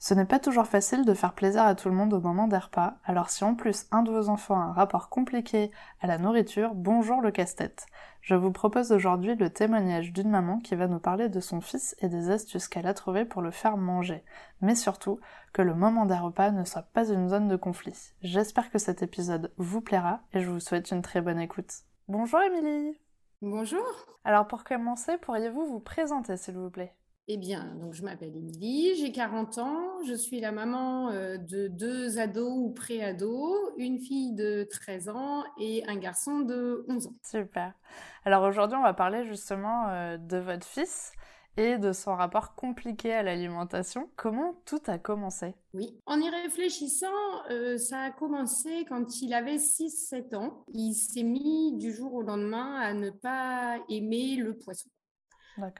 Ce n'est pas toujours facile de faire plaisir à tout le monde au moment des repas, alors si en plus un de vos enfants a un rapport compliqué à la nourriture, bonjour le casse-tête. Je vous propose aujourd'hui le témoignage d'une maman qui va nous parler de son fils et des astuces qu'elle a trouvées pour le faire manger, mais surtout que le moment des repas ne soit pas une zone de conflit. J'espère que cet épisode vous plaira et je vous souhaite une très bonne écoute. Bonjour Émilie Bonjour Alors pour commencer, pourriez-vous vous présenter s'il vous plaît? Eh bien, donc je m'appelle Émilie, j'ai 40 ans, je suis la maman euh, de deux ados ou pré-ados, une fille de 13 ans et un garçon de 11 ans. Super. Alors aujourd'hui, on va parler justement euh, de votre fils et de son rapport compliqué à l'alimentation. Comment tout a commencé? Oui, en y réfléchissant, euh, ça a commencé quand il avait 6-7 ans. Il s'est mis du jour au lendemain à ne pas aimer le poisson.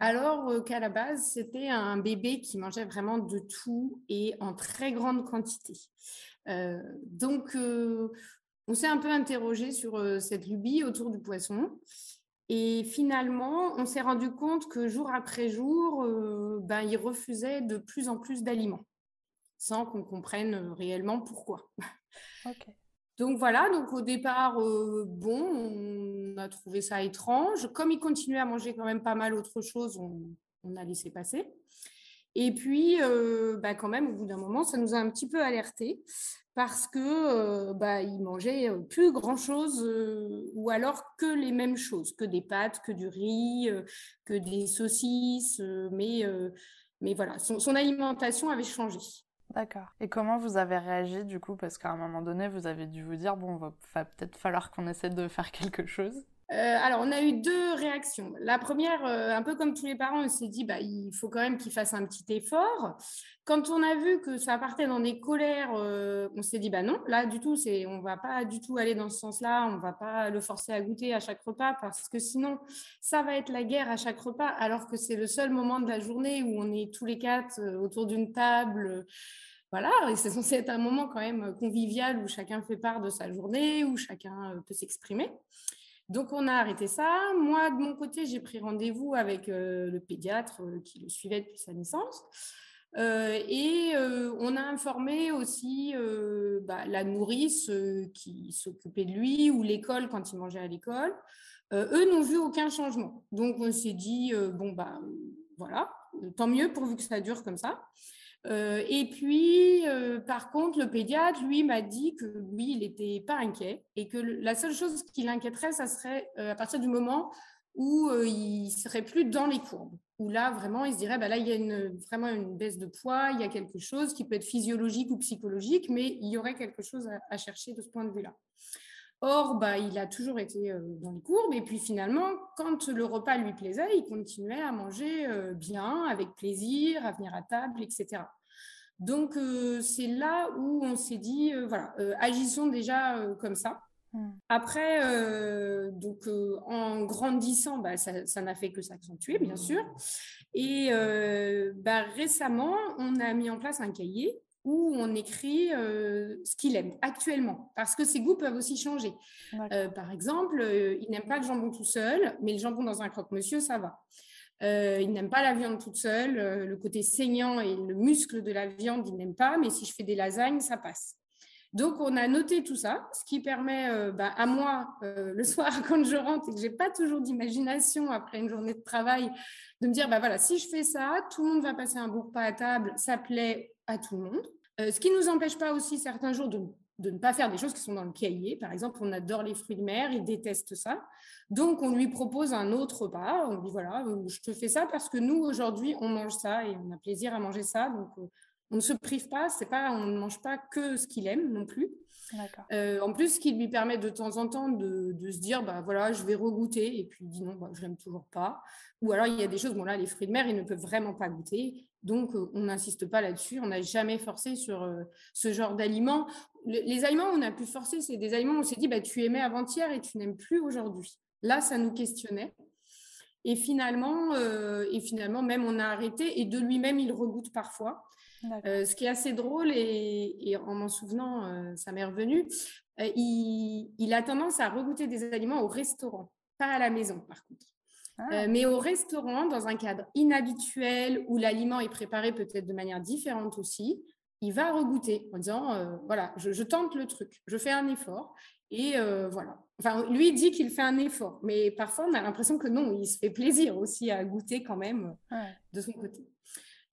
Alors euh, qu'à la base, c'était un bébé qui mangeait vraiment de tout et en très grande quantité. Euh, donc, euh, on s'est un peu interrogé sur cette lubie autour du poisson. Et finalement, on s'est rendu compte que jour après jour, ben, il refusait de plus en plus d'aliments, sans qu'on comprenne réellement pourquoi. Donc voilà, donc au départ, euh, bon, on a trouvé ça étrange. Comme il continuait à manger quand même pas mal autre chose, on, a laissé passer. Et puis, euh, bah, quand même, au bout d'un moment, ça nous a un petit peu alerté parce que euh, bah, mangeait plus grand chose ou alors que les mêmes choses, que des pâtes, que du riz, que des saucisses, mais voilà, son alimentation avait changé. D'accord. Et comment vous avez réagi du coup? Parce qu'à un moment donné, vous avez dû vous dire, bon, va, peut-être falloir qu'on essaie de faire quelque chose. Euh, alors, on a eu deux réactions. La première, euh, un peu comme tous les parents, on s'est dit, bah, il faut quand même qu'il fasse un petit effort. Quand on a vu que ça partait dans des colères, euh, on s'est dit, bah non, là, du tout, c'est, on va pas du tout aller dans ce sens-là, on va pas le forcer à goûter à chaque repas, parce que sinon, ça va être la guerre à chaque repas, alors que c'est le seul moment de la journée où on est tous les quatre autour d'une table voilà, c'est censé être un moment quand même convivial où chacun fait part de sa journée, où chacun peut s'exprimer. Donc, on a arrêté ça. Moi, de mon côté, j'ai pris rendez-vous avec euh, le pédiatre euh, qui le suivait depuis sa naissance. Euh, et on a informé aussi bah, la nourrice qui s'occupait de lui ou l'école quand il mangeait à l'école. eux n'ont vu aucun changement. Donc, on s'est dit, bon, bah voilà, tant mieux pourvu que ça dure comme ça. Euh, et puis, euh, par contre, le pédiatre, lui, m'a dit que lui, il n'était pas inquiet et que la seule chose qui l'inquiéterait, ça serait euh, à partir du moment où il serait plus dans les courbes. Où là, vraiment, il se dirait, bah là, il y a vraiment une baisse de poids, il y a quelque chose qui peut être physiologique ou psychologique, mais il y aurait quelque chose à, chercher de ce point de vue-là. Or, bah, il a toujours été dans les courbes. Et puis finalement, quand le repas lui plaisait, il continuait à manger bien, avec plaisir, à venir à table, etc. Donc, euh, c'est là où on s'est dit, euh, voilà, euh, agissons déjà comme ça. Hmm. Après, donc, en grandissant, bah, ça n'a fait que s'accentuer, bien sûr. Et bah, récemment, on a mis en place un cahier où on écrit ce qu'il aime actuellement, parce que ses goûts peuvent aussi changer. par exemple, il n'aime pas le jambon tout seul, mais le jambon dans un croque-monsieur, ça va. Euh, il n'aime pas la viande toute seule. Euh, le côté saignant et le muscle de la viande, il n'aime pas. Mais si je fais des lasagnes, ça passe. Donc, on a noté tout ça, ce qui permet euh, bah, à moi, le soir, quand je rentre et que j'ai pas toujours d'imagination après une journée de travail, de me dire, bah voilà, si je fais ça, tout le monde va passer un bon repas à table, ça plaît à tout le monde. ce qui ne nous empêche pas aussi certains jours de de ne pas faire des choses qui sont dans le cahier. Par exemple, on adore les fruits de mer, il déteste ça. Donc, on lui propose un autre repas. On lui dit, voilà, euh, je te fais ça parce que nous, aujourd'hui, on mange ça et on a plaisir à manger ça. Donc, euh, on ne se prive pas, c'est pas, on ne mange pas que ce qu'il aime non plus. Euh, en plus, ce qui lui permet de temps en temps de, se dire, bah voilà, je vais regoûter, et puis il dit non, bah, je l'aime toujours pas. Ou alors il y a des choses, bon là, les fruits de mer, ils ne peuvent vraiment pas goûter, donc euh, on n'insiste pas là-dessus. On n'a jamais forcé sur euh, ce genre d'aliments. les aliments, on a pu forcer, c'est des aliments où on s'est dit, bah tu aimais avant-hier et tu n'aimes plus aujourd'hui. Là, ça nous questionnait. Et finalement, et finalement, même on a arrêté et de lui-même, il regoute parfois. Ce qui est assez drôle et, en m'en souvenant, ça m'est revenu. Il, il, a tendance à regoûter des aliments au restaurant, pas à la maison par contre. Ah. mais au restaurant, dans un cadre inhabituel où l'aliment est préparé peut-être de manière différente aussi, il va regoûter en disant euh, voilà, je, tente le truc, je fais un effort. Et euh, voilà. Enfin, lui dit qu'il fait un effort, mais parfois on a l'impression que non, il se fait plaisir aussi à goûter quand même de son côté.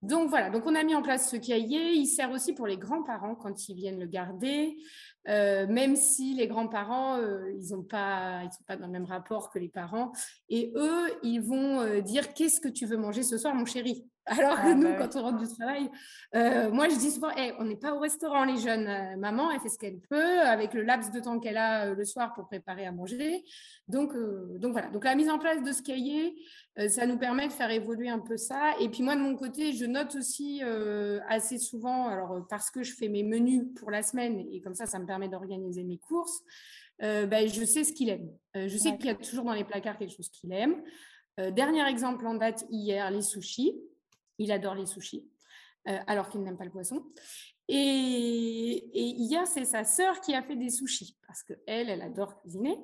Donc voilà, donc on a mis en place ce cahier. Il sert aussi pour les grands-parents quand ils viennent le garder, euh, même si les grands-parents, ils n'ont pas, ils sont pas dans le même rapport que les parents. Et eux, ils vont dire qu'est-ce que tu veux manger ce soir, mon chéri? Alors que ah, nous, bah quand on rentre du travail, euh, moi je dis souvent, on n'est pas au restaurant les jeunes. Euh, maman, elle fait ce qu'elle peut avec le laps de temps qu'elle a euh, le soir pour préparer à manger. Donc, donc voilà. Donc la mise en place de ce cahier, ça nous permet de faire évoluer un peu ça. Et puis moi de mon côté, je note aussi assez souvent, alors parce que je fais mes menus pour la semaine et comme ça, ça me permet d'organiser mes courses. Ben, je sais ce qu'il aime. je sais qu'il y a toujours dans les placards quelque chose qu'il aime. dernier exemple en date hier, les sushis. Il adore les sushis, euh, alors qu'il n'aime pas le poisson. Et, hier, c'est sa sœur qui a fait des sushis, parce qu'elle, elle adore cuisiner.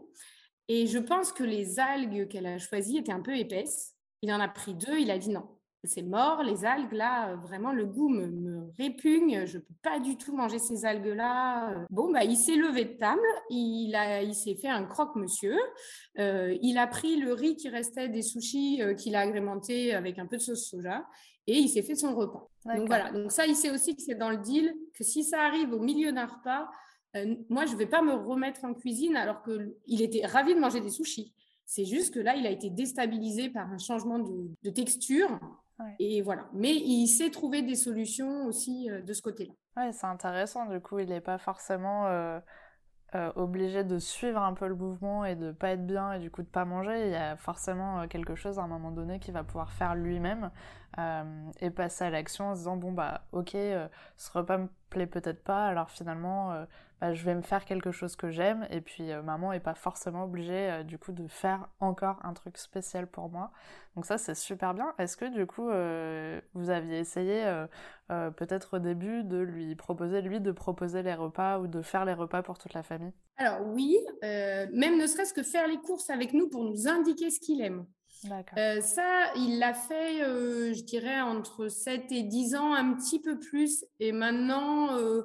Et je pense que les algues qu'elle a choisies étaient un peu épaisses. Il en a pris deux, il a dit non, c'est mort, les algues, là, vraiment, le goût me, répugne, je ne peux pas du tout manger ces algues-là. Bon, bah, il s'est levé de table, il, a, il s'est fait un croque-monsieur, euh, il a pris le riz qui restait des sushis euh, qu'il a agrémenté avec un peu de sauce soja, et il s'est fait son repas. Donc voilà, donc ça, il sait aussi que c'est dans le deal, que si ça arrive au milieu d'un repas, euh, moi, je ne vais pas me remettre en cuisine alors qu'il était ravi de manger des sushis. C'est juste que là, il a été déstabilisé par un changement de, texture. Et voilà. Mais il sait trouver des solutions aussi euh, de ce côté-là. Oui, c'est intéressant. Du coup, il n'est pas forcément euh, obligé de suivre un peu le mouvement et de pas être bien et du coup de pas manger. Il y a forcément quelque chose à un moment donné qu'il va pouvoir faire lui-même. Euh, et passer à l'action en se disant bon bah ok euh, ce repas me plaît peut-être pas alors finalement euh, bah, je vais me faire quelque chose que j'aime. Et puis maman est pas forcément obligée du coup de faire encore un truc spécial pour moi. Donc ça c'est super bien. Est-ce que du coup vous aviez essayé peut-être au début de lui proposer lui de proposer les repas ou de faire les repas pour toute la famille? Alors oui même ne serait-ce que faire les courses avec nous pour nous indiquer ce qu'il aime euh, ça, il l'a fait, euh, je dirais, entre 7 et 10 ans, un petit peu plus. Et maintenant, euh,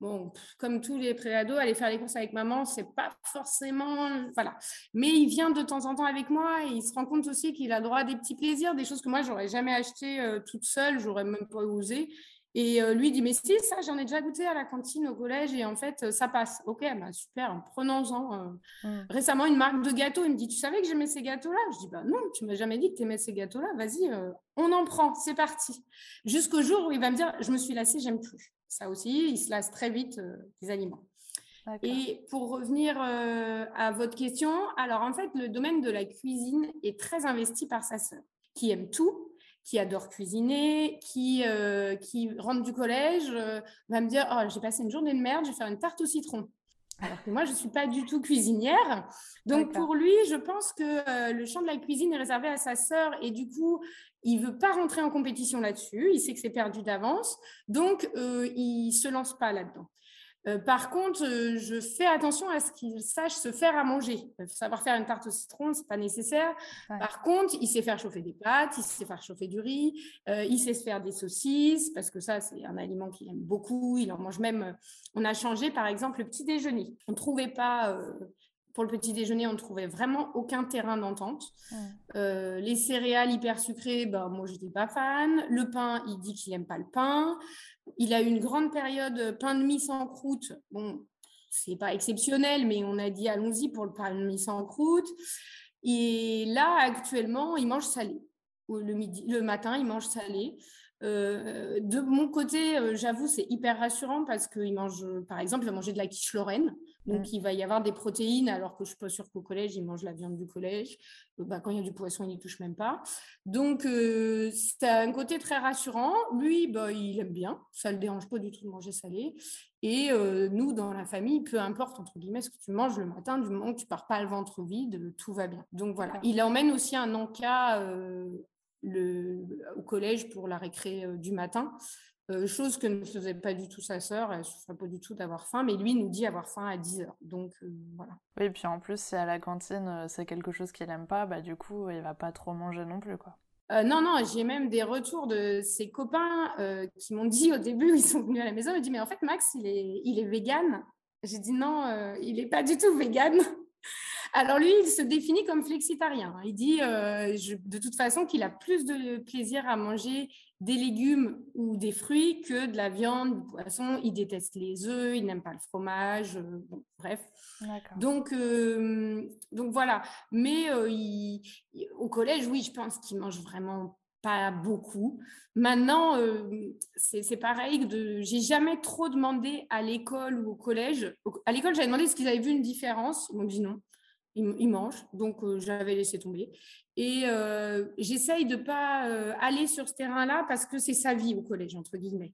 bon, comme tous les préados, aller faire les courses avec maman, c'est pas forcément. Voilà. Mais il vient de temps en temps avec moi et il se rend compte aussi qu'il a droit à des petits plaisirs, des choses que moi, j'aurais jamais acheté toute seule, j'aurais même pas osé. Et euh, lui dit, mais si, ça, j'en ai déjà goûté à la cantine au collège et en fait, euh, ça passe. Ok, bah, super, prenons-en. Euh. Mmh. Récemment, une marque de gâteaux, il me dit, tu savais que j'aimais ces gâteaux-là? Je dis, bah non, tu m'as jamais dit que tu aimais ces gâteaux-là. Vas-y, on en prend, c'est parti. Jusqu'au jour où il va me dire, je me suis lassée, j'aime plus. Ça aussi, il se lasse très vite des aliments. Et pour revenir à votre question, alors en fait, le domaine de la cuisine est très investi par sa sœur, qui aime tout, qui adore cuisiner, qui, euh, qui rentre du collège, euh, va me dire Oh, j'ai passé une journée de merde, je vais faire une tarte au citron. Alors que moi, je ne suis pas du tout cuisinière. Donc, pour lui, je pense que euh, le champ de la cuisine est réservé à sa sœur et du coup, il ne veut pas rentrer en compétition là-dessus. Il sait que c'est perdu d'avance. Donc, il ne se lance pas là-dedans. Euh, par contre, euh, je fais attention à ce qu'il sache se faire à manger. Euh, savoir faire une tarte au citron, c'est pas nécessaire. Par contre, il sait faire chauffer des pâtes, il sait faire chauffer du riz, il sait se faire des saucisses parce que ça, c'est un aliment qu'il aime beaucoup. Il en mange même. On a changé, par exemple, le petit déjeuner. On ne trouvait pas pour le petit déjeuner, on ne trouvait vraiment aucun terrain d'entente. les céréales hyper sucrées, ben, moi, je n'étais pas fan. Le pain, il dit qu'il n'aime pas le pain. Il a eu une grande période pain de mie sans croûte. Bon, c'est pas exceptionnel, mais on a dit allons-y pour le pain de mie sans croûte. Et là, actuellement, il mange salé. Le, midi, le matin, il mange salé. Euh, de mon côté, euh, j'avoue, c'est hyper rassurant parce qu'il mange, par exemple, il va manger de la quiche lorraine. Donc, mm. il va y avoir des protéines, alors que je ne suis pas sûre qu'au collège, ils mangent la viande du collège. Euh, bah, quand il y a du poisson, ils n'y touchent même pas. Donc, c'est un côté très rassurant. Lui, bah, il aime bien. Ça ne le dérange pas du tout de manger salé. Et nous, dans la famille, peu importe, entre guillemets, ce que tu manges le matin, du moment que tu pars pas le ventre vide, tout va bien. Donc, voilà. Il emmène aussi un encas le, au collège pour la récré du matin. Euh, chose que ne faisait pas du tout sa sœur, elle ne souffrait pas du tout d'avoir faim, mais lui nous dit avoir faim à 10 heures. Donc euh, voilà. Oui, puis en plus, si à la cantine euh, c'est quelque chose qu'il n'aime pas, bah du coup, il va pas trop manger non plus, quoi. non, non, j'ai même des retours de ses copains qui m'ont dit au début, ils sont venus à la maison, ils m'ont dit, mais en fait, Max, il est, il est vegan. J'ai dit, non, il n'est pas du tout vegan. Alors lui, il se définit comme flexitarien. Il dit de toute façon qu'il a plus de plaisir à manger des légumes ou des fruits que de la viande, du poisson. Il déteste les œufs, il n'aime pas le fromage, euh, bref. Donc, euh, donc voilà. Mais euh, au collège, oui, je pense qu'il mange vraiment pas beaucoup. Maintenant, c'est pareil. De, j'ai jamais trop demandé à l'école ou au collège. À l'école, j'avais demandé ce qu'ils avaient vu une différence. Ils m'ont dit non il, mange, donc j'avais laissé tomber. Et j'essaye de ne pas aller sur ce terrain-là parce que c'est sa vie au collège, entre guillemets.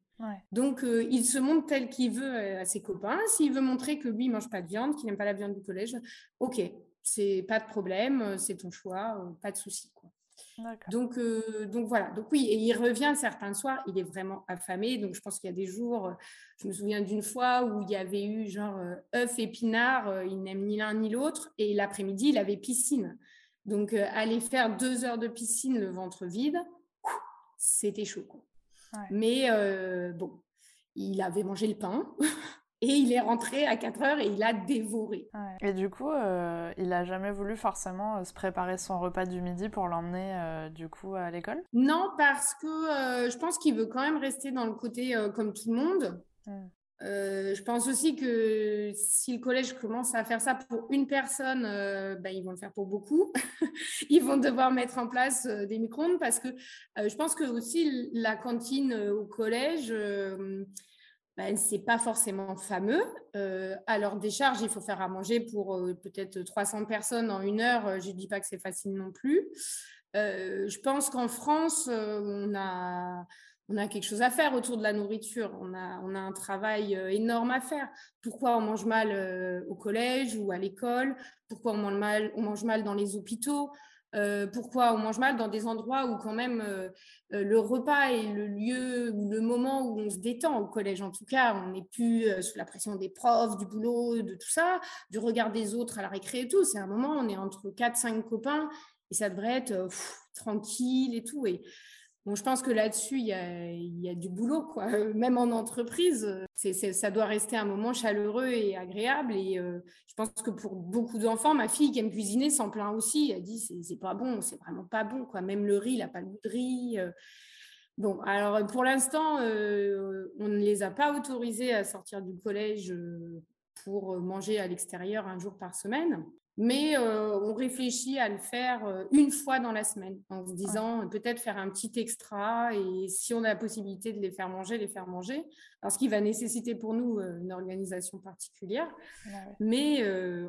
Donc il se montre tel qu'il veut à ses copains. S'il veut montrer que lui, il ne mange pas de viande, qu'il n'aime pas la viande du collège, ok, c'est pas de problème, c'est ton choix, pas de souci. Donc, euh, donc voilà. Donc oui, et il revient certains soirs, il est vraiment affamé. Donc je pense qu'il y a des jours, euh, je me souviens d'une fois où il y avait eu genre euh, œuf épinard, il n'aime ni l'un ni l'autre. Et l'après-midi, il avait piscine. Donc aller faire deux heures de piscine le ventre vide, c'était chaud. Mais bon, il avait mangé le pain. Et il est rentré à 4 heures et il a dévoré. Et du coup, euh, il a jamais voulu forcément euh, se préparer son repas du midi pour l'emmener euh, du coup à l'école? Non, parce que je pense qu'il veut quand même rester dans le côté comme tout le monde. Je pense aussi que si le collège commence à faire ça pour une personne, ben, ils vont le faire pour beaucoup. ils vont devoir mettre en place des micro-ondes parce que je pense que aussi la cantine au collège ben, c'est pas forcément fameux. Euh, à leur décharge, il faut faire à manger pour euh, peut-être 300 personnes en une heure. Euh, je ne dis pas que c'est facile non plus. je pense qu'en France, on, a, on a quelque chose à faire autour de la nourriture. On a, on a un travail énorme à faire. Pourquoi on mange mal au collège ou à l'école? Pourquoi on mange mal, on mange mal dans les hôpitaux? Euh, pourquoi on mange mal dans des endroits où quand même euh, euh, le repas est le lieu ou le moment où on se détend au collège. En tout cas on n'est plus sous la pression des profs du boulot de tout ça du regard des autres à la récré et tout. C'est un moment on est entre 4 5 copains et ça devrait être tranquille et tout Je pense que là-dessus, il y a, du boulot, quoi. Euh, même en entreprise, ça doit rester un moment chaleureux et agréable. Et euh, je pense que pour beaucoup d'enfants, ma fille qui aime cuisiner s'en plaint aussi. Elle dit c'est pas bon, c'est vraiment pas bon, quoi. Même le riz, il n'a pas de riz. Euh. Bon, alors pour l'instant, on ne les a pas autorisés à sortir du collège pour manger à l'extérieur un jour par semaine mais euh, on réfléchit à le faire euh, une fois dans la semaine en se disant peut-être faire un petit extra et si on a la possibilité de les faire manger, les faire manger, parce qu'il va nécessiter pour nous euh, une organisation particulière, mais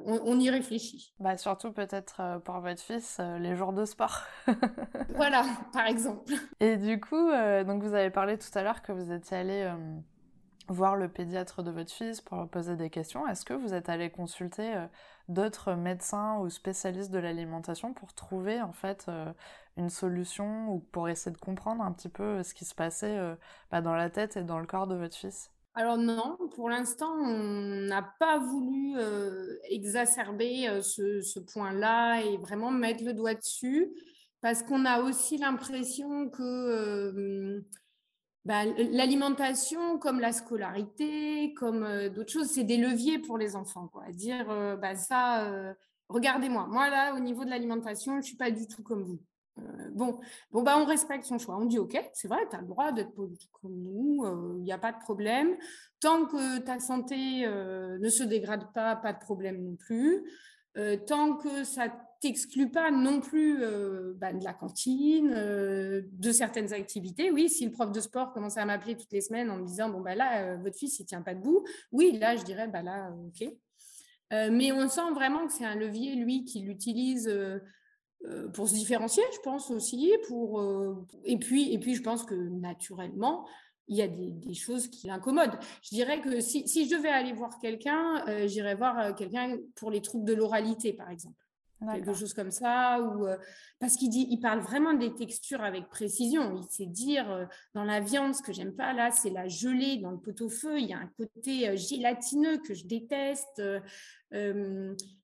on, y réfléchit. Bah, surtout peut-être pour votre fils, les jours de sport. voilà, par exemple. Et du coup, donc vous avez parlé tout à l'heure que vous étiez allé voir le pédiatre de votre fils pour poser des questions. Est-ce que vous êtes allé consulter euh, d'autres médecins ou spécialistes de l'alimentation pour trouver en fait euh, une solution ou pour essayer de comprendre un petit peu euh, ce qui se passait bah, dans la tête et dans le corps de votre fils? Alors non, pour l'instant, on n'a pas voulu exacerber ce, ce point-là et vraiment mettre le doigt dessus parce qu'on a aussi l'impression que bah, l'alimentation, comme la scolarité, comme euh, d'autres choses, c'est des leviers pour les enfants. Quoi. Dire, euh, bah, ça, euh, regardez-moi, moi là, au niveau de l'alimentation, je ne suis pas du tout comme vous. bon, bon bah, on respecte son choix. On dit, OK, c'est vrai, tu as le droit d'être pas du tout comme nous, il n'y a pas de problème. Tant que ta santé ne se dégrade pas, pas de problème non plus. tant que ça t'exclut pas non plus euh, bah, de la cantine, euh, de certaines activités. Oui, si le prof de sport commençait à m'appeler toutes les semaines en me disant bon bah là euh, votre fils il tient pas debout, oui là je dirais bah là ok. mais on sent vraiment que c'est un levier, lui, qui l'utilise pour se différencier, je pense aussi. Pour, et, puis, et puis, je pense que naturellement, il y a des, choses qui l'incommodent. Je dirais que si, si, je devais aller voir quelqu'un, j'irais voir quelqu'un pour les troubles de l'oralité, par exemple quelque chose comme ça, ou euh, parce qu'il dit, il parle vraiment des textures avec précision. Il sait dire euh, dans la viande, ce que j'aime pas là, c'est la gelée dans le pot-au-feu. Il y a un côté euh, gélatineux que je déteste.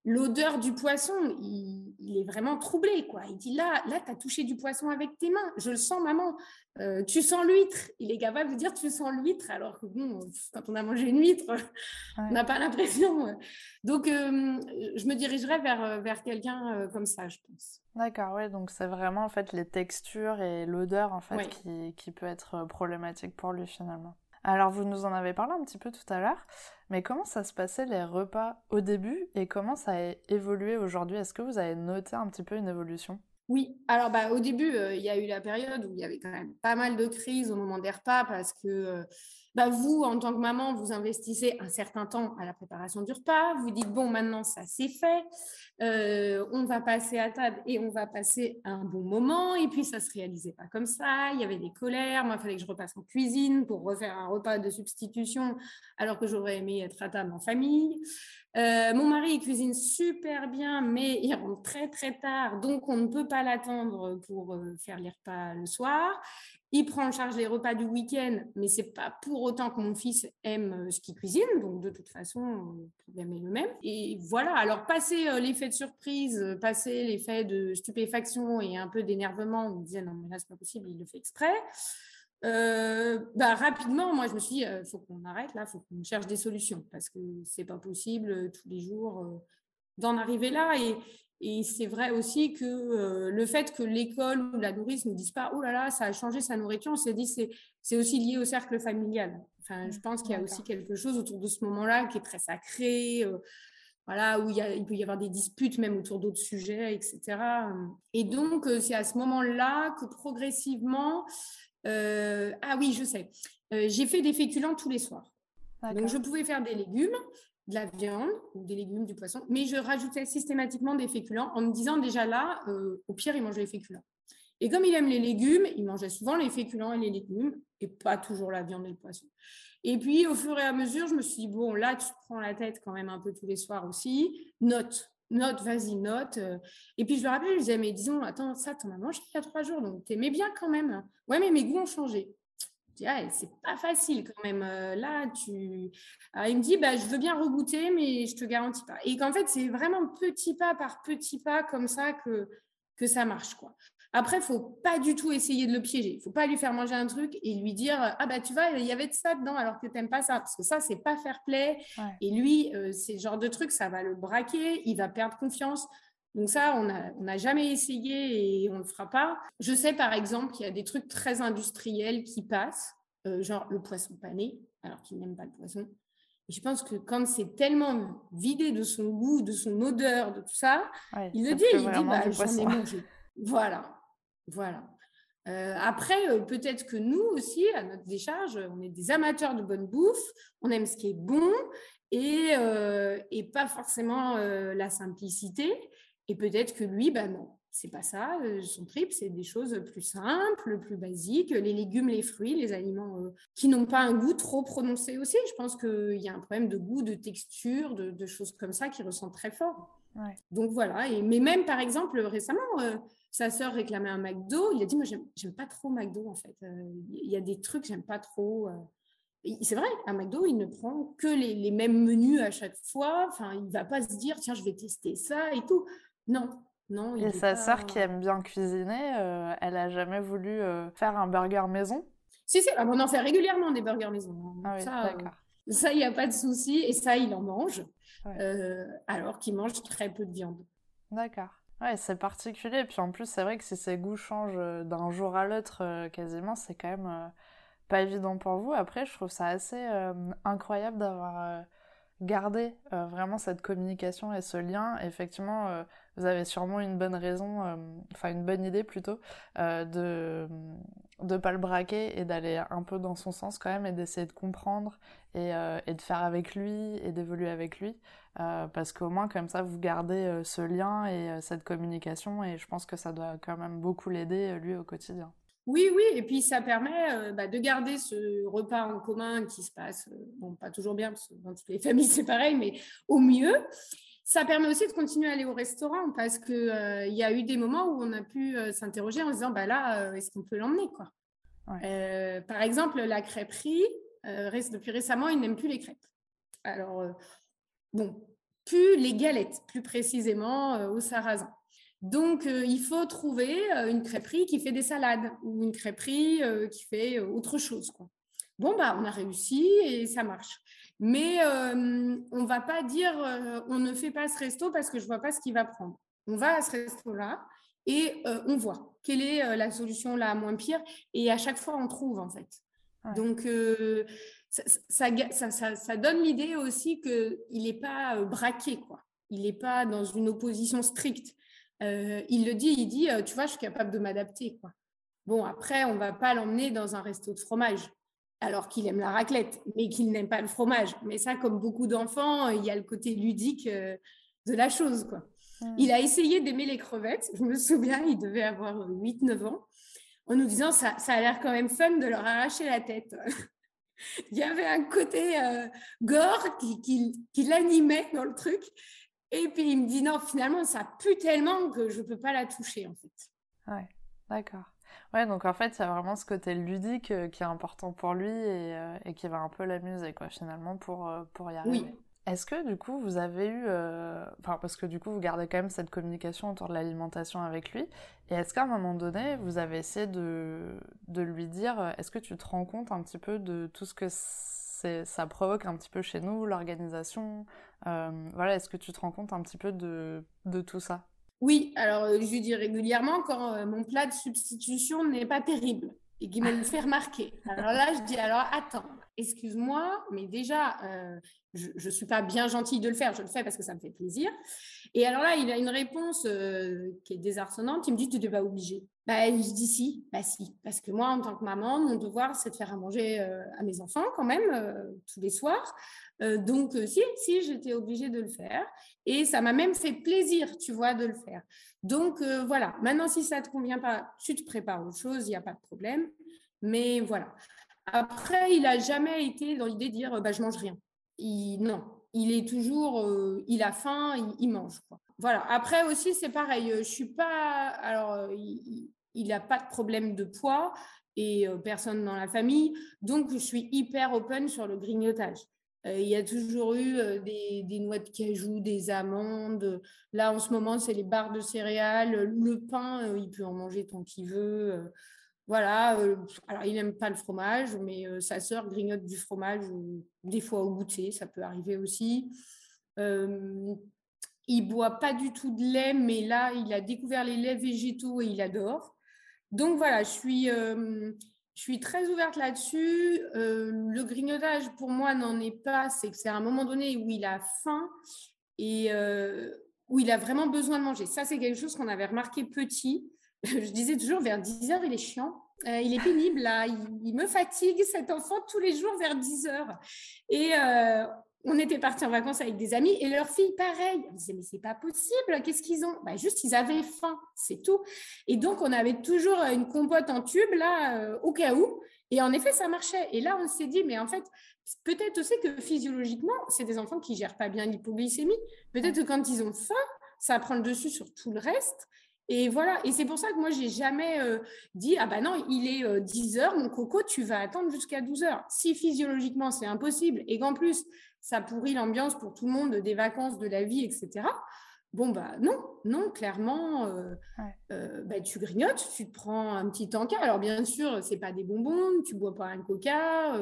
L'odeur du poisson, il, est vraiment troublé, quoi. Il dit là, là, tu as touché du poisson avec tes mains. Je le sens, maman. tu sens l'huître. Il est capable de dire tu sens l'huître, alors que bon, quand on a mangé une huître, on n'a pas l'impression. Donc, je me dirigerais vers, vers quelqu'un comme ça, je pense. D'accord, oui, donc c'est vraiment en fait les textures et l'odeur en fait qui, qui, peut être euh, problématique pour lui finalement. Alors vous nous en avez parlé un petit peu tout à l'heure, mais comment ça se passait les repas au début et comment ça a évolué aujourd'hui? Est-ce que vous avez noté un petit peu une évolution? Oui, alors bah, au début, euh, il y a eu la période où il y avait quand même pas mal de crises au moment des repas parce que euh, bah, vous, en tant que maman, vous investissez un certain temps à la préparation du repas. Vous dites, bon, maintenant, ça c'est fait. Euh, on va passer à table et on va passer un bon moment. Et puis, ça se réalisait pas comme ça. Il y avait des colères. Moi, il fallait que je repasse en cuisine pour refaire un repas de substitution alors que j'aurais aimé être à table en famille. Euh, mon mari cuisine super bien, mais il rentre très très tard, donc on ne peut pas l'attendre pour euh, faire les repas le soir. Il prend en charge les repas du week-end, mais c'est pas pour autant que mon fils aime euh, ce qu'il cuisine. Donc, de toute façon, le problème est le même. Et voilà. Alors, passer l'effet de surprise, passer l'effet de stupéfaction et un peu d'énervement, on me disait non, mais là, c'est pas possible, il le fait exprès. Bah, rapidement, moi, je me suis dit, il faut qu'on arrête là, il faut qu'on cherche des solutions parce que c'est pas possible tous les jours d'en arriver là. Et, et c'est vrai aussi que euh, le fait que l'école ou la nourrice ne dise pas oh là là, ça a changé sa nourriture, on s'est dit c'est c'est aussi lié au cercle familial. Enfin, je pense qu'il y a aussi quelque chose autour de ce moment-là qui est très sacré, euh, voilà, où il, y a, il, peut y avoir des disputes même autour d'autres sujets, etc. Et donc, euh, c'est à ce moment-là que progressivement, ah oui, je sais, j'ai fait des féculents tous les soirs. Donc, je pouvais faire des légumes, de la viande ou des légumes, du poisson, mais je rajoutais systématiquement des féculents en me disant déjà là, euh, au pire, il mange les féculents. Et comme il aime les légumes, il mangeait souvent les féculents et les légumes et pas toujours la viande et le poisson. Et puis, au fur et à mesure, je me suis dit, bon, là, tu te prends la tête quand même un peu tous les soirs aussi. Note, note, vas-y, note. Et puis, je le rappelais, je disais, mais disons, attends, ça, t'en as mangé il y a trois jours, donc t'aimais bien quand même. Ouais, mais mes goûts ont changé c'est pas facile quand même. Euh, là, tu. il me dit, bah, je veux bien regoûter, mais je te garantis pas. Et qu'en fait, c'est vraiment petit pas par petit pas comme ça que, que ça marche, quoi. Après, il faut pas du tout essayer de le piéger. Il faut pas lui faire manger un truc et lui dire ah bah tu vois il y avait de ça dedans alors que tu n'aimes pas ça parce que ça c'est pas fair play. Et lui, euh, c'est genre de truc ça va le braquer, il va perdre confiance. Donc ça, on n'a on jamais essayé et on ne le fera pas. Je sais par exemple qu'il y a des trucs très industriels qui passent, euh, genre le poisson pané, alors qu'il n'aime pas le poisson. Et je pense que quand c'est tellement vidé de son goût, de son odeur, de tout ça, il le dit, il dit, bah, j'en ai mangé. Voilà, voilà. Euh, après, euh, peut-être que nous aussi, à notre décharge, on est des amateurs de bonne bouffe, on aime ce qui est bon et, et pas forcément la simplicité. Et peut-être que lui, ben non, c'est pas ça. Euh, son trip, c'est des choses plus simples, plus basiques, les légumes, les fruits, les aliments euh, qui n'ont pas un goût trop prononcé aussi. Je pense qu'il y a un problème de goût, de texture, de, choses comme ça qui ressentent très fort. Donc voilà. Et, mais même, par exemple, récemment, euh, sa sœur réclamait un McDo. Il a dit, moi, j'aime pas trop McDo, en fait. Il y a des trucs, j'aime pas trop. C'est vrai, un McDo, il ne prend que les, les, mêmes menus à chaque fois. Enfin, il va pas se dire, tiens, je vais tester ça et tout. Non, non. Et sa sœur qui aime bien cuisiner, euh, elle a jamais voulu euh, faire un burger maison? Si, si, on en fait régulièrement des burgers maison. Hein. Ah oui, euh, d'accord. ça, il n'y a pas de souci. Et ça, il en mange, alors qu'il mange très peu de viande. D'accord. Ouais, c'est particulier. Et puis en plus, c'est vrai que si ses goûts changent d'un jour à l'autre, quasiment, c'est quand même pas évident pour vous. Après, je trouve ça assez incroyable d'avoir garder vraiment cette communication et ce lien, effectivement, vous avez sûrement une bonne raison, enfin une bonne idée plutôt, de ne pas le braquer et d'aller un peu dans son sens quand même et d'essayer de comprendre et, de faire avec lui et d'évoluer avec lui. parce qu'au moins comme ça, vous gardez ce lien et cette communication et je pense que ça doit quand même beaucoup l'aider lui au quotidien. Oui, oui, et puis ça permet euh, bah, de garder ce repas en commun qui se passe, euh, bon, pas toujours bien, parce que dans toutes les familles c'est pareil, mais au mieux. Ça permet aussi de continuer à aller au restaurant parce qu'il euh, y a eu des moments où on a pu s'interroger en se disant, bah là, est-ce qu'on peut l'emmener quoi? Par exemple, la crêperie, depuis récemment, il n'aime plus les crêpes. Alors, bon, plus les galettes, plus précisément au sarrasin. Donc, euh, il faut trouver euh, une crêperie qui fait des salades ou une crêperie euh, qui fait autre chose. Quoi. Bon, bah, on a réussi et ça marche. Mais on ne va pas dire on ne fait pas ce resto parce que je ne vois pas ce qu'il va prendre. On va à ce resto-là et on voit quelle est la solution la moins pire. Et à chaque fois, on trouve en fait. Donc, ça, ça, ça, donne l'idée aussi qu'il n'est pas braqué. Quoi. Il n'est pas dans une opposition stricte. Euh, il le dit, il dit, euh, tu vois, je suis capable de m'adapter. Quoi. Bon, après, on va pas l'emmener dans un resto de fromage, alors qu'il aime la raclette, mais qu'il n'aime pas le fromage. Mais ça, comme beaucoup d'enfants, il y a le côté ludique euh, de la chose. Quoi. Mmh. Il a essayé d'aimer les crevettes. Je me souviens, il devait avoir 8-9 ans, en nous disant, ça, ça a l'air quand même fun de leur arracher la tête. il y avait un côté gore qui, qui l'animait dans le truc. Et puis il me dit non, finalement, ça pue tellement que je ne peux pas la toucher en fait. Ouais, d'accord. Ouais, donc en fait, il y a vraiment ce côté ludique euh, qui est important pour lui et, euh, et qui va un peu l'amuser, quoi, finalement, pour, euh, pour y arriver. Oui. Est-ce que du coup vous avez eu, enfin parce que du coup vous gardez quand même cette communication autour de l'alimentation avec lui, et est-ce qu'à un moment donné vous avez essayé de, de lui dire, est-ce que tu te rends compte un petit peu de tout ce que ça provoque un petit peu chez nous, l'organisation. Euh, voilà, est-ce que tu te rends compte un petit peu de, de tout ça? Oui, alors euh, je dis régulièrement quand euh, mon plat de substitution n'est pas terrible et qui me fait remarquer. Alors là, je dis alors attends, excuse-moi, mais déjà, je ne suis pas bien gentille de le faire, je le fais parce que ça me fait plaisir. Et alors là, il a une réponse qui est désarçonnante, il me dit tu n'es pas obligé. Bah, je dis si, bah si, parce que moi, en tant que maman, mon devoir, c'est de faire à manger euh, à mes enfants quand même, euh, tous les soirs. Euh, donc, si, si, j'étais obligée de le faire. Et ça m'a même fait plaisir, tu vois, de le faire. Donc, voilà. Maintenant, si ça ne te convient pas, tu te prépares autre chose, il n'y a pas de problème. Mais voilà. Après, il n'a jamais été dans l'idée de dire, bah, je mange rien. Non, il est toujours, il a faim, il, mange. Voilà. Après aussi, c'est pareil. Je suis pas. Alors, il, il n'a pas de problème de poids et euh, personne dans la famille. Donc, je suis hyper open sur le grignotage. Euh, il y a toujours eu euh, des, noix de cajou, des amandes. Là, en ce moment, c'est les barres de céréales. Le pain, il peut en manger tant qu'il veut. Voilà. alors, il n'aime pas le fromage, mais sa sœur grignote du fromage des fois au goûter. Ça peut arriver aussi. il boit pas du tout de lait, mais là, il a découvert les laits végétaux et il adore. Donc voilà, je suis, euh, je suis très ouverte là-dessus. Euh, le grignotage, pour moi, n'en est pas. C'est que c'est à un moment donné où il a faim et euh, où il a vraiment besoin de manger. Ça, c'est quelque chose qu'on avait remarqué petit. je disais toujours, vers 10 heures, il est chiant. il est pénible. Il, me fatigue, cet enfant, tous les jours vers 10 heures. Et on était partis en vacances avec des amis et leurs filles, pareil. On disait, mais c'est pas possible, qu'est-ce qu'ils ont? Bah, Juste, ils avaient faim, c'est tout. Et donc, on avait toujours une compote en tube, là, euh, au cas où. Et en effet, ça marchait. Et là, on s'est dit, mais en fait, peut-être aussi que physiologiquement, c'est des enfants qui gèrent pas bien l'hypoglycémie. Peut-être que quand ils ont faim, ça prend le dessus sur tout le reste. Et voilà, et c'est pour ça que moi, j'ai jamais euh, dit, ah ben non, il est 10 euh, heures, mon coco, tu vas attendre jusqu'à 12 heures. Si physiologiquement, c'est impossible, et qu'en plus, ça pourrit l'ambiance pour tout le monde des vacances, de la vie, etc. Bon, bah non, non, clairement, euh, bah, tu grignotes, tu te prends un petit encas. Alors, bien sûr, c'est pas des bonbons, tu bois pas un coca.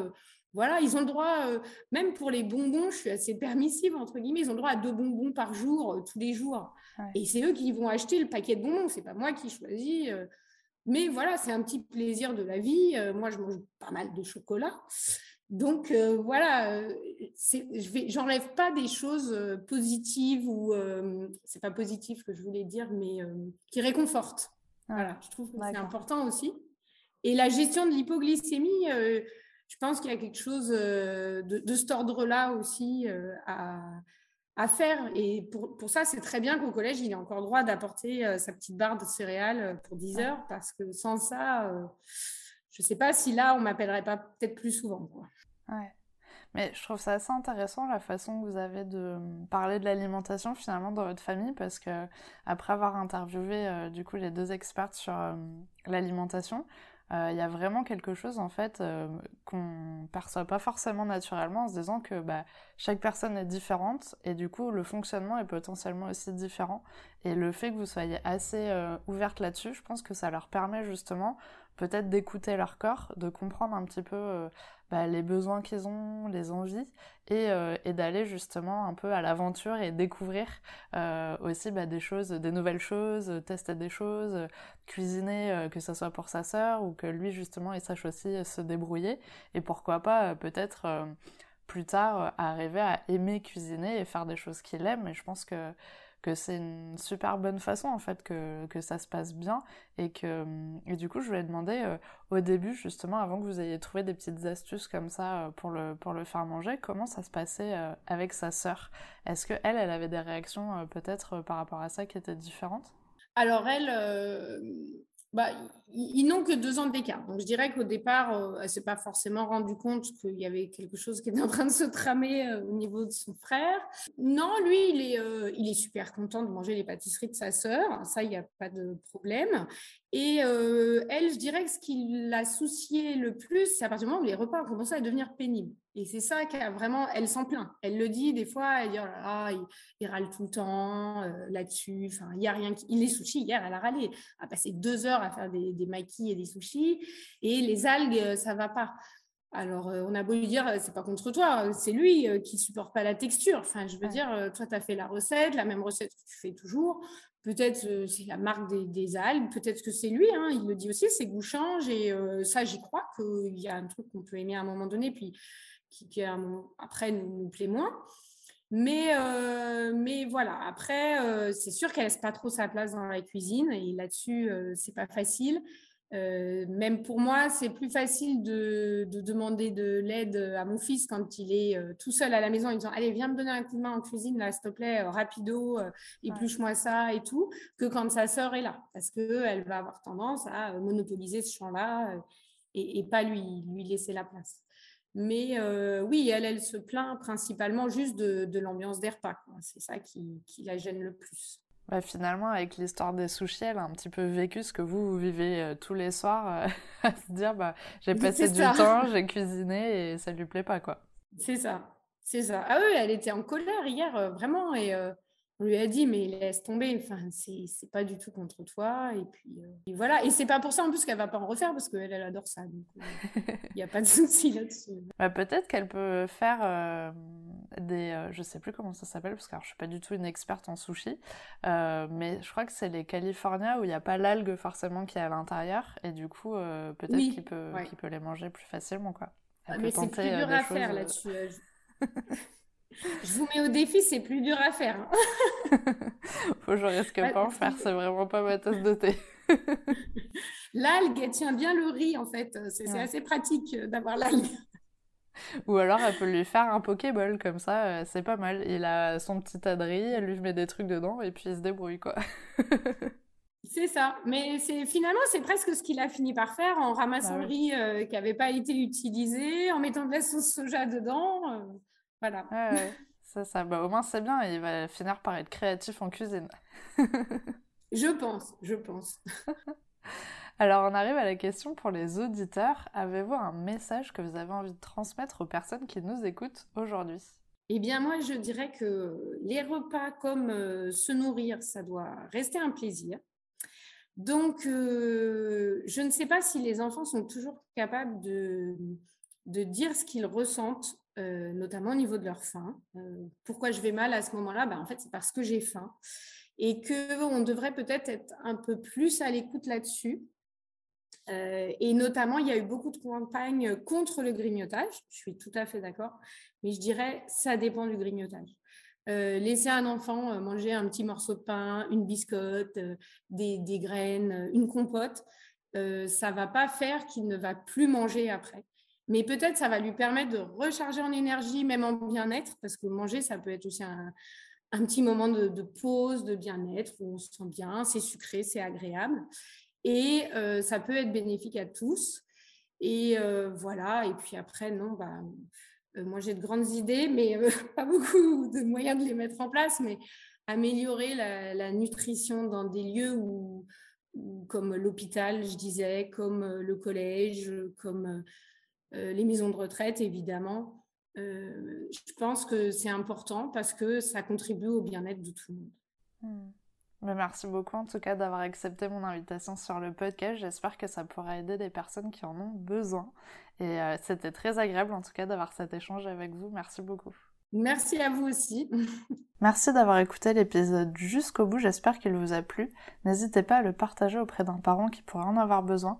Voilà, ils ont le droit, même pour les bonbons, je suis assez permissive, entre guillemets, ils ont le droit à deux bonbons par jour, tous les jours. Et c'est eux qui vont acheter le paquet de bonbons, c'est pas moi qui choisis. Euh. mais voilà, c'est un petit plaisir de la vie. Euh, moi, je mange pas mal de chocolat. Donc voilà, je j'enlève pas des choses positives ou c'est pas positif que je voulais dire, mais qui réconfortent. Voilà, je trouve que c'est important aussi. Et la gestion de l'hypoglycémie, je pense qu'il y a quelque chose de, de cet ordre-là aussi à, à, faire. Et pour, pour ça, c'est très bien qu'au collège, il ait encore droit d'apporter sa petite barre de céréales pour 10 heures, parce que sans ça je ne sais pas si là, on m'appellerait pas peut-être plus souvent. Quoi. Ouais. Mais je trouve ça assez intéressant la façon que vous avez de parler de l'alimentation finalement dans votre famille parce que après avoir interviewé euh, du coup les deux expertes sur euh, l'alimentation, euh, il y a vraiment quelque chose en fait qu'on perçoit pas forcément naturellement en se disant que bah, chaque personne est différente et du coup le fonctionnement est potentiellement aussi différent. Et le fait que vous soyez assez ouverte là-dessus, je pense que ça leur permet justement peut-être d'écouter leur corps, de comprendre un petit peu euh, bah, les besoins qu'ils ont, les envies, et, euh, et d'aller justement un peu à l'aventure et découvrir euh, aussi bah, des choses, des nouvelles choses, tester des choses, cuisiner, que ce soit pour sa sœur ou que lui justement il sache aussi se débrouiller, et pourquoi pas peut-être plus tard arriver à aimer cuisiner et faire des choses qu'il aime, et je pense que que c'est une super bonne façon en fait que, que ça se passe bien et que et du coup je voulais demander euh, au début justement avant que vous ayez trouvé des petites astuces comme ça euh, pour le pour le faire manger comment ça se passait euh, avec sa sœur? Est-ce que elle elle avait des réactions peut-être par rapport à ça qui étaient différentes? Alors elle bah, ils n'ont que deux ans d'écart. Donc, je dirais qu'au départ, euh, elle s'est pas forcément rendu compte qu'il y avait quelque chose qui était en train de se tramer euh, au niveau de son frère. Non, lui, il est, euh, il est super content de manger les pâtisseries de sa sœur. Ça, il n'y a pas de problème. Et elle, je dirais que ce qui l'a soucié le plus, c'est à partir du moment où les repas ont commencé à devenir pénibles. Et c'est ça qui a vraiment, elle s'en plaint. Elle le dit des fois, elle dit, oh il, râle tout le temps là-dessus. Enfin, il y a rien qui... Il est sushis, hier, elle a râlé. Elle a passé deux heures à faire des, des maquis et des sushis. Et les algues, ça va pas. Alors, on a beau lui dire, c'est pas contre toi, c'est lui qui supporte pas la texture. Enfin, je veux dire, toi, tu as fait la recette, la même recette que tu fais toujours. Peut-être c'est la marque des, algues, peut-être que c'est lui, hein, il le dit aussi, ses goûts changent et ça, j'y crois qu'il y a un truc qu'on peut aimer à un moment donné, puis qui, après nous, nous, plaît moins. Mais, mais voilà, après, c'est sûr qu'elle laisse pas trop sa place dans la cuisine et là-dessus, c'est pas facile. Euh, même pour moi, c'est plus facile de, demander de l'aide à mon fils quand il est euh, tout seul à la maison en disant Allez, viens me donner un coup de main en cuisine, là, s'il te plaît, euh, rapido, épluche-moi ça et tout, que quand sa sœur est là. Parce qu'elle va avoir tendance à monopoliser ce champ-là et, pas lui, lui laisser la place. Mais oui, elle, elle se plaint principalement juste de, l'ambiance des repas. C'est ça qui la gêne le plus. Bah, finalement, avec l'histoire des sushis, elle a un petit peu vécu ce que vous, vous vivez euh, tous les soirs, euh, à se dire, bah, j'ai passé du temps, j'ai cuisiné et ça lui plaît pas, quoi. C'est ça, c'est ça. Ah oui, elle était en colère hier, euh, vraiment, et on lui a dit, mais laisse tomber, enfin, c'est pas du tout contre toi. Et puis euh, voilà, et c'est pas pour ça en plus qu'elle va pas en refaire parce qu'elle, elle adore ça. Donc il euh, n'y a pas de souci là-dessus. Bah, peut-être qu'elle peut faire euh, des. je sais plus comment ça s'appelle parce que alors, je suis pas du tout une experte en sushi, mais je crois que c'est les California où il n'y a pas l'algue forcément qui est à l'intérieur et du coup, peut-être qu'il peut, peut les manger plus facilement. quoi. Ah, mais c'est plus dur à faire là-dessus. Je vous mets au défi, c'est plus dur à faire. Hein. Faut que je risque pas en faire, c'est vraiment pas ma tasse de thé. l'algue, elle tient bien le riz en fait. C'est assez pratique euh, d'avoir l'algue. Ou alors elle peut lui faire un Pokéball comme ça, euh, c'est pas mal. Il a son petit tas de riz, elle lui met des trucs dedans et puis il se débrouille quoi. C'est ça, mais c'est finalement c'est presque ce qu'il a fini par faire en ramassant bah le riz euh, qui n'avait pas été utilisé, en mettant de la sauce soja dedans. Voilà. ça, ça. Bah, au moins, c'est bien. Il va finir par être créatif en cuisine. je pense, je pense. Alors, on arrive à la question pour les auditeurs. Avez-vous un message que vous avez envie de transmettre aux personnes qui nous écoutent aujourd'hui? Eh bien, moi, je dirais que les repas comme euh, se nourrir, ça doit rester un plaisir. Donc, euh, je ne sais pas si les enfants sont toujours capables de, de dire ce qu'ils ressentent euh, notamment au niveau de leur faim. Euh, pourquoi je vais mal à ce moment-là? Ben, En fait, c'est parce que j'ai faim. Et qu'on devrait peut-être être un peu plus à l'écoute là-dessus. et notamment, il y a eu beaucoup de campagnes contre le grignotage. Je suis tout à fait d'accord. Mais je dirais, ça dépend du grignotage. laisser un enfant manger un petit morceau de pain, une biscotte, des, des, graines, une compote, ça va pas faire qu'il ne va plus manger après. Mais peut-être ça va lui permettre de recharger en énergie, même en bien-être, parce que manger, ça peut être aussi un, petit moment de, pause, de bien-être, où on se sent bien, c'est sucré, c'est agréable. Et euh, ça peut être bénéfique à tous. Et euh, voilà, et puis après, non, bah, euh, moi j'ai de grandes idées, mais pas beaucoup de moyens de les mettre en place, mais améliorer la, nutrition dans des lieux où, comme l'hôpital, je disais, comme le collège, comme les maisons de retraite, évidemment. Euh, je pense que c'est important parce que ça contribue au bien-être de tout le monde. Hmm. Merci beaucoup en tout cas d'avoir accepté mon invitation sur le podcast. J'espère que ça pourra aider des personnes qui en ont besoin. Et euh, c'était très agréable en tout cas d'avoir cet échange avec vous. Merci beaucoup. Merci à vous aussi. Merci d'avoir écouté l'épisode jusqu'au bout, j'espère qu'il vous a plu. N'hésitez pas à le partager auprès d'un parent qui pourrait en avoir besoin,